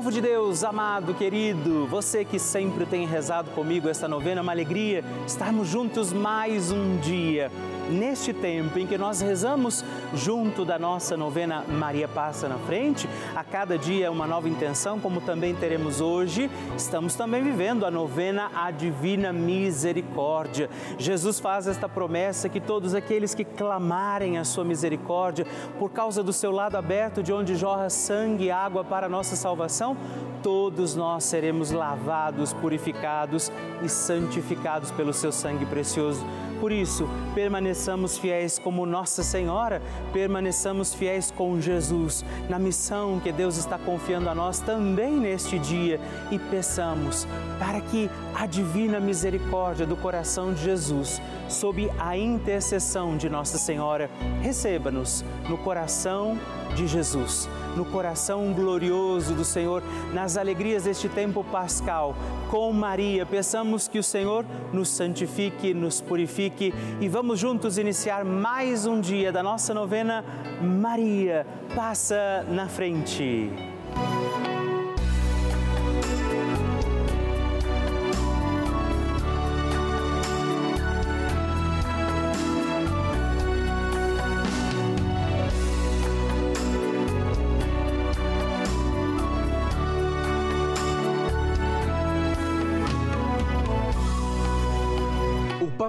Povo de Deus, amado, querido, você que sempre tem rezado comigo esta novena, é uma alegria estarmos juntos mais um dia neste tempo em que nós rezamos junto da nossa novena Maria Passa na Frente, a cada dia uma nova intenção, como também teremos hoje, estamos também vivendo a novena A Divina Misericórdia. Jesus faz esta promessa que todos aqueles que clamarem a sua misericórdia, por causa do seu lado aberto, de onde jorra sangue e água para a nossa salvação, todos nós seremos lavados, purificados e santificados pelo seu sangue precioso. Por isso, permaneçamos fiéis como Nossa Senhora, permaneçamos fiéis com Jesus na missão que Deus está confiando a nós também neste dia e peçamos para que a divina misericórdia do coração de Jesus, sob a intercessão de Nossa Senhora, receba-nos no coração de Jesus no coração glorioso do Senhor, nas alegrias deste tempo pascal. Com Maria, peçamos que o Senhor nos santifique, nos purifique e vamos juntos iniciar mais um dia da nossa novena Maria. Passa na frente.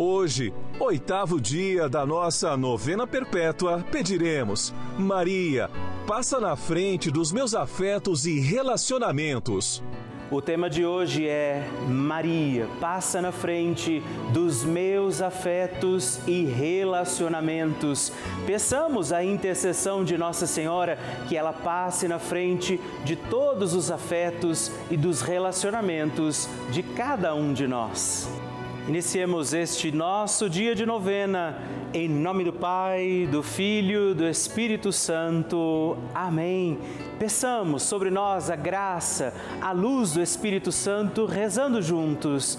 Hoje, oitavo dia da nossa novena perpétua, pediremos: Maria, passa na frente dos meus afetos e relacionamentos. O tema de hoje é Maria, passa na frente dos meus afetos e relacionamentos. Peçamos a intercessão de Nossa Senhora que ela passe na frente de todos os afetos e dos relacionamentos de cada um de nós. Iniciemos este nosso dia de novena, em nome do Pai, do Filho, do Espírito Santo. Amém. Peçamos sobre nós a graça, a luz do Espírito Santo, rezando juntos.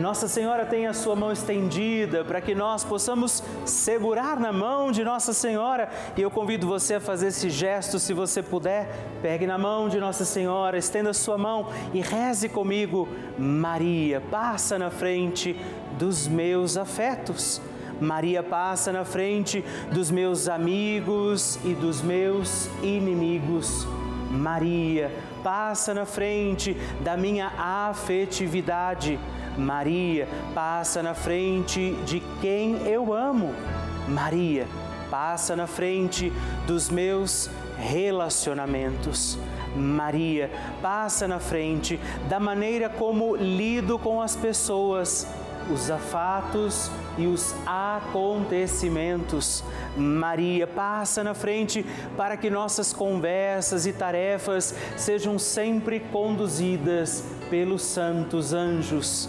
Nossa Senhora tem a sua mão estendida para que nós possamos segurar na mão de Nossa Senhora. E eu convido você a fazer esse gesto, se você puder. Pegue na mão de Nossa Senhora, estenda a sua mão e reze comigo. Maria, passa na frente dos meus afetos Maria passa na frente dos meus amigos e dos meus inimigos. Maria passa na frente da minha afetividade. Maria passa na frente de quem eu amo. Maria passa na frente dos meus relacionamentos. Maria passa na frente da maneira como lido com as pessoas os afatos e os acontecimentos. Maria passa na frente para que nossas conversas e tarefas sejam sempre conduzidas pelos santos anjos.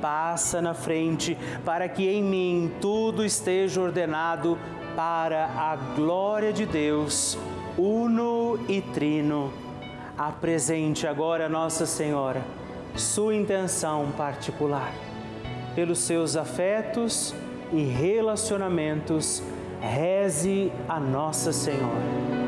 passa na frente para que em mim tudo esteja ordenado para a glória de Deus uno e trino. Apresente agora Nossa Senhora sua intenção particular. Pelos seus afetos e relacionamentos, reze a Nossa Senhora.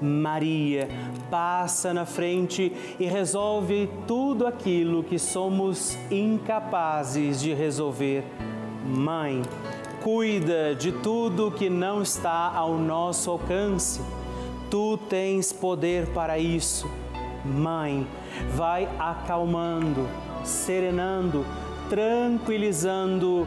Maria passa na frente e resolve tudo aquilo que somos incapazes de resolver. Mãe, cuida de tudo que não está ao nosso alcance. Tu tens poder para isso Mãe, vai acalmando, serenando, tranquilizando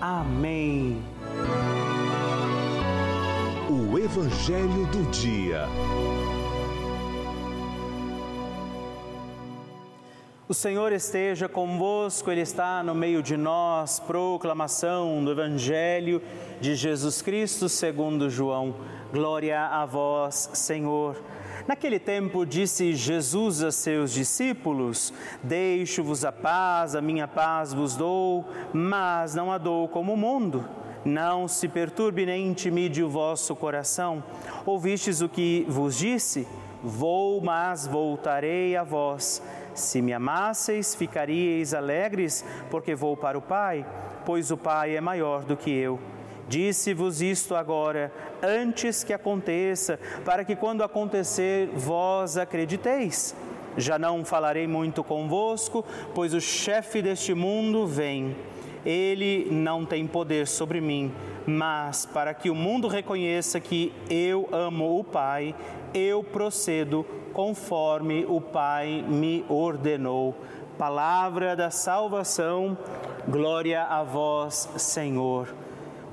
Amém. O Evangelho do Dia. O Senhor esteja convosco, Ele está no meio de nós. Proclamação do Evangelho de Jesus Cristo segundo João. Glória a vós, Senhor. Naquele tempo disse Jesus a seus discípulos: Deixo-vos a paz, a minha paz vos dou, mas não a dou como o mundo. Não se perturbe nem intimide o vosso coração. Ouvistes o que vos disse? Vou, mas voltarei a vós. Se me amasseis, ficaríeis alegres, porque vou para o Pai, pois o Pai é maior do que eu. Disse-vos isto agora, antes que aconteça, para que quando acontecer vós acrediteis. Já não falarei muito convosco, pois o chefe deste mundo vem. ele não tem poder sobre mim, mas para que o mundo reconheça que eu amo o Pai, eu procedo conforme o Pai me ordenou. Palavra da salvação, glória a vós, Senhor.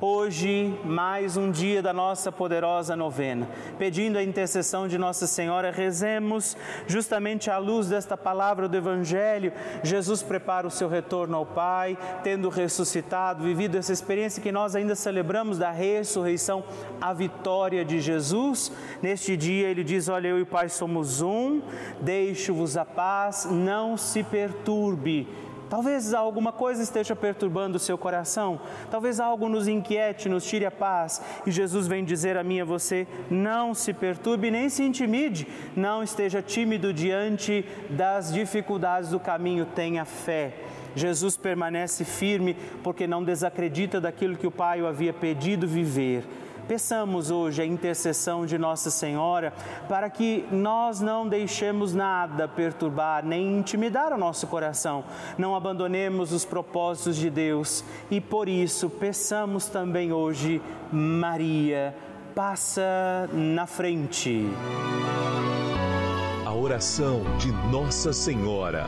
Hoje, mais um dia da nossa poderosa novena. Pedindo a intercessão de Nossa Senhora, rezemos justamente à luz desta palavra do Evangelho. Jesus prepara o seu retorno ao Pai, tendo ressuscitado, vivido essa experiência que nós ainda celebramos da ressurreição, a vitória de Jesus. Neste dia, ele diz: Olha, eu e o Pai somos um, deixo-vos a paz, não se perturbe Talvez alguma coisa esteja perturbando o seu coração, talvez algo nos inquiete, nos tire a paz. E Jesus vem dizer a mim e a você: não se perturbe nem se intimide, não esteja tímido diante das dificuldades do caminho, tenha fé. Jesus permanece firme porque não desacredita daquilo que o Pai o havia pedido viver. Peçamos hoje a intercessão de Nossa Senhora para que nós não deixemos nada perturbar nem intimidar o nosso coração, não abandonemos os propósitos de Deus e por isso peçamos também hoje, Maria, passa na frente. A oração de Nossa Senhora.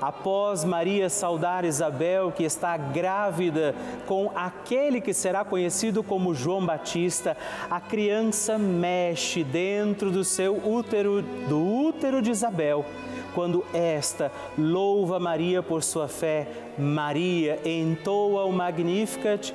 após Maria saudar Isabel, que está grávida com aquele que será conhecido como João Batista, a criança mexe dentro do seu útero, do útero de Isabel. Quando esta louva Maria por sua fé, Maria entoa o Magnificat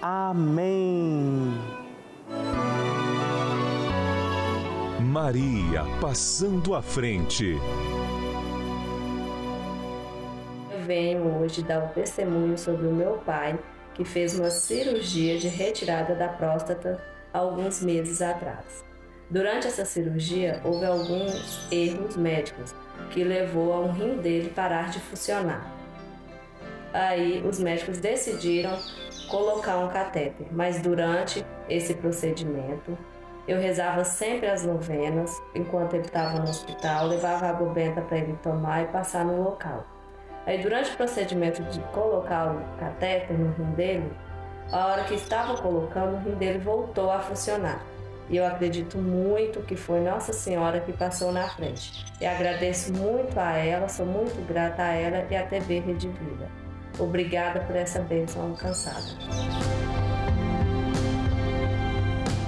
Amém. Maria passando à frente. Eu venho hoje dar um testemunho sobre o meu pai, que fez uma cirurgia de retirada da próstata alguns meses atrás. Durante essa cirurgia, houve alguns erros médicos que levou a um rim dele parar de funcionar. Aí os médicos decidiram colocar um catéter, mas durante esse procedimento eu rezava sempre as novenas enquanto ele estava no hospital, levava água benta para ele tomar e passar no local. Aí durante o procedimento de colocar o catéter no rim dele, a hora que estava colocando, o rim dele voltou a funcionar. E eu acredito muito que foi Nossa Senhora que passou na frente. E agradeço muito a ela, sou muito grata a ela e a TV Rede Vida. Obrigada por essa bênção alcançada.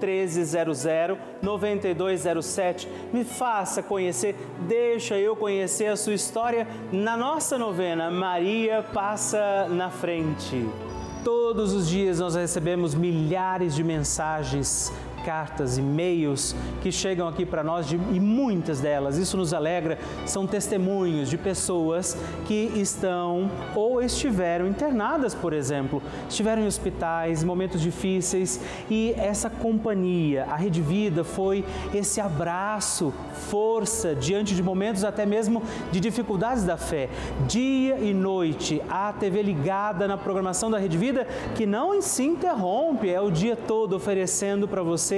1300 9207. Me faça conhecer, deixa eu conhecer a sua história na nossa novena Maria Passa na Frente. Todos os dias nós recebemos milhares de mensagens cartas, e-mails que chegam aqui para nós de, e muitas delas, isso nos alegra, são testemunhos de pessoas que estão ou estiveram internadas, por exemplo, estiveram em hospitais, momentos difíceis e essa companhia, a Rede Vida foi esse abraço, força diante de momentos até mesmo de dificuldades da fé. Dia e noite, a TV ligada na programação da Rede Vida que não se interrompe, é o dia todo oferecendo para você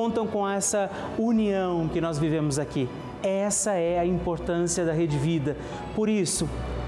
contam com essa união que nós vivemos aqui. Essa é a importância da Rede Vida. Por isso,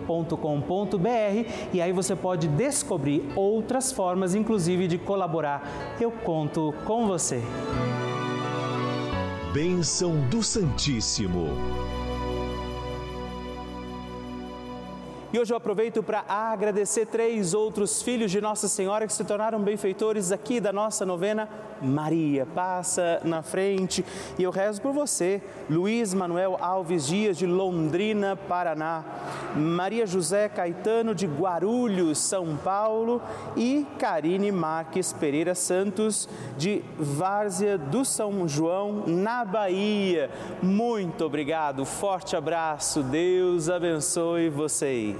www.contato.com.br e aí você pode descobrir outras formas, inclusive, de colaborar. Eu conto com você. Bênção do Santíssimo. E hoje eu aproveito para agradecer três outros filhos de Nossa Senhora que se tornaram benfeitores aqui da nossa novena Maria. Passa na frente e eu rezo por você, Luiz Manuel Alves Dias de Londrina, Paraná, Maria José Caetano de Guarulhos, São Paulo e Karine Marques Pereira Santos de Várzea do São João, na Bahia. Muito obrigado, forte abraço, Deus abençoe vocês.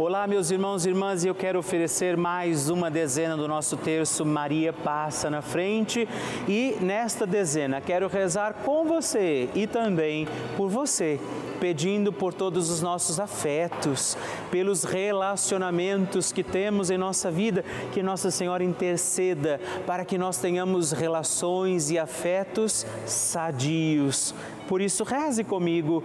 Olá, meus irmãos e irmãs, e eu quero oferecer mais uma dezena do nosso terço Maria Passa na Frente. E nesta dezena quero rezar com você e também por você pedindo por todos os nossos afetos, pelos relacionamentos que temos em nossa vida, que Nossa Senhora interceda para que nós tenhamos relações e afetos sadios. Por isso, reze comigo,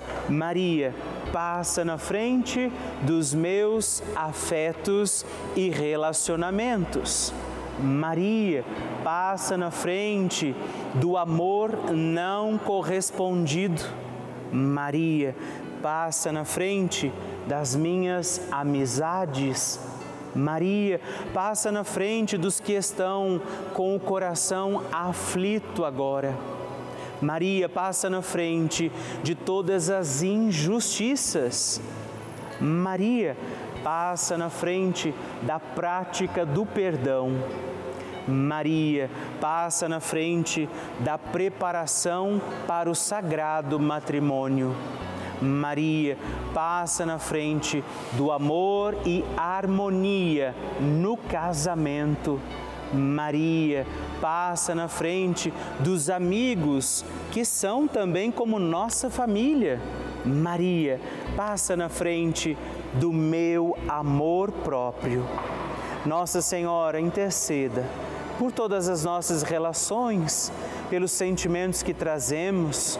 Maria, passa na frente dos meus afetos e relacionamentos. Maria, passa na frente do amor não correspondido. Maria, passa na frente das minhas amizades. Maria, passa na frente dos que estão com o coração aflito agora. Maria passa na frente de todas as injustiças. Maria passa na frente da prática do perdão. Maria passa na frente da preparação para o sagrado matrimônio. Maria passa na frente do amor e harmonia no casamento. Maria passa na frente dos amigos que são também como nossa família. Maria passa na frente do meu amor próprio. Nossa Senhora, interceda por todas as nossas relações, pelos sentimentos que trazemos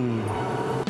うん。